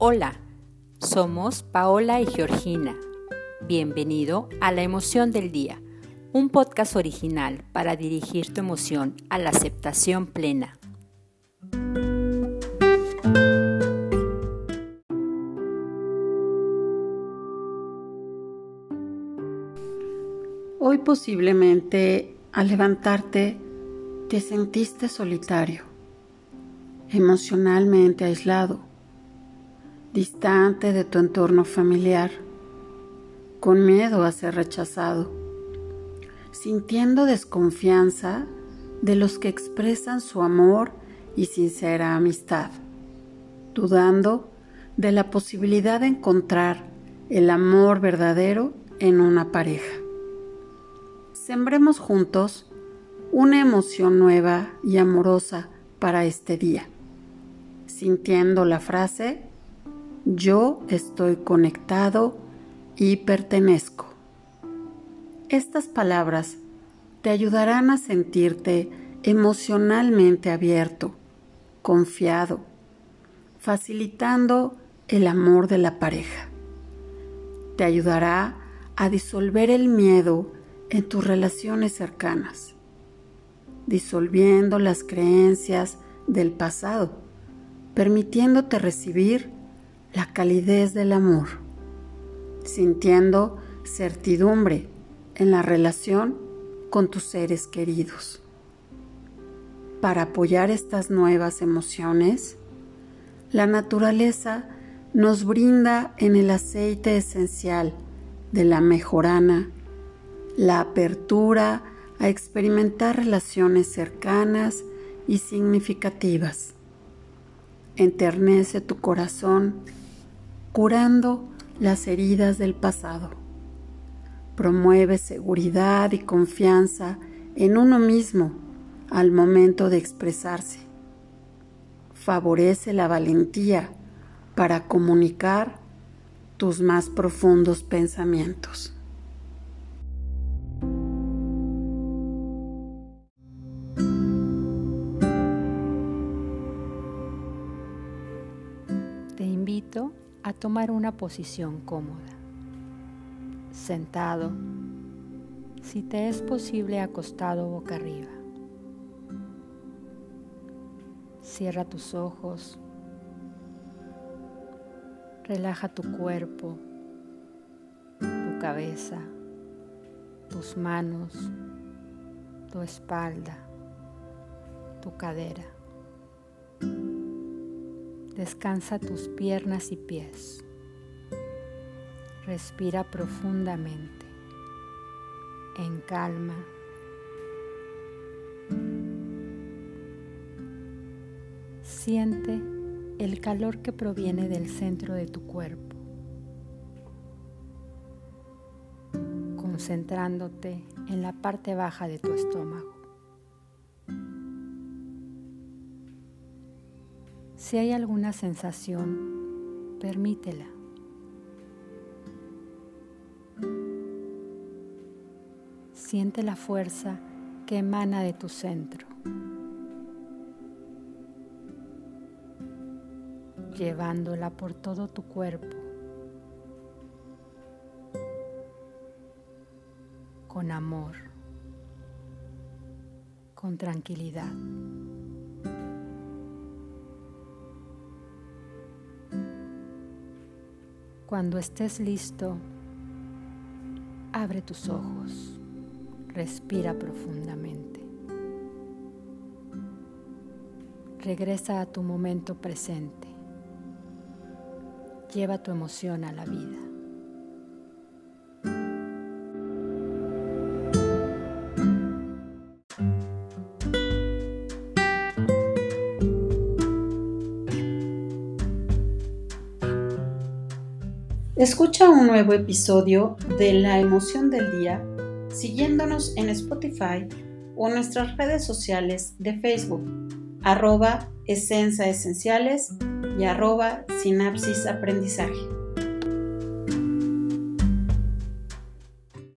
Hola, somos Paola y Georgina. Bienvenido a La Emoción del Día, un podcast original para dirigir tu emoción a la aceptación plena. Hoy posiblemente al levantarte te sentiste solitario, emocionalmente aislado distante de tu entorno familiar, con miedo a ser rechazado, sintiendo desconfianza de los que expresan su amor y sincera amistad, dudando de la posibilidad de encontrar el amor verdadero en una pareja. Sembremos juntos una emoción nueva y amorosa para este día, sintiendo la frase yo estoy conectado y pertenezco. Estas palabras te ayudarán a sentirte emocionalmente abierto, confiado, facilitando el amor de la pareja. Te ayudará a disolver el miedo en tus relaciones cercanas, disolviendo las creencias del pasado, permitiéndote recibir la calidez del amor, sintiendo certidumbre en la relación con tus seres queridos. Para apoyar estas nuevas emociones, la naturaleza nos brinda en el aceite esencial de la mejorana la apertura a experimentar relaciones cercanas y significativas. Enternece tu corazón curando las heridas del pasado. Promueve seguridad y confianza en uno mismo al momento de expresarse. Favorece la valentía para comunicar tus más profundos pensamientos. Te invito tomar una posición cómoda, sentado, si te es posible acostado boca arriba. Cierra tus ojos, relaja tu cuerpo, tu cabeza, tus manos, tu espalda, tu cadera. Descansa tus piernas y pies. Respira profundamente, en calma. Siente el calor que proviene del centro de tu cuerpo, concentrándote en la parte baja de tu estómago. Si hay alguna sensación, permítela. Siente la fuerza que emana de tu centro, llevándola por todo tu cuerpo, con amor, con tranquilidad. Cuando estés listo, abre tus ojos, respira profundamente. Regresa a tu momento presente. Lleva tu emoción a la vida. Escucha un nuevo episodio de La emoción del día siguiéndonos en Spotify o nuestras redes sociales de Facebook, arroba esenciales y arroba sinapsis aprendizaje.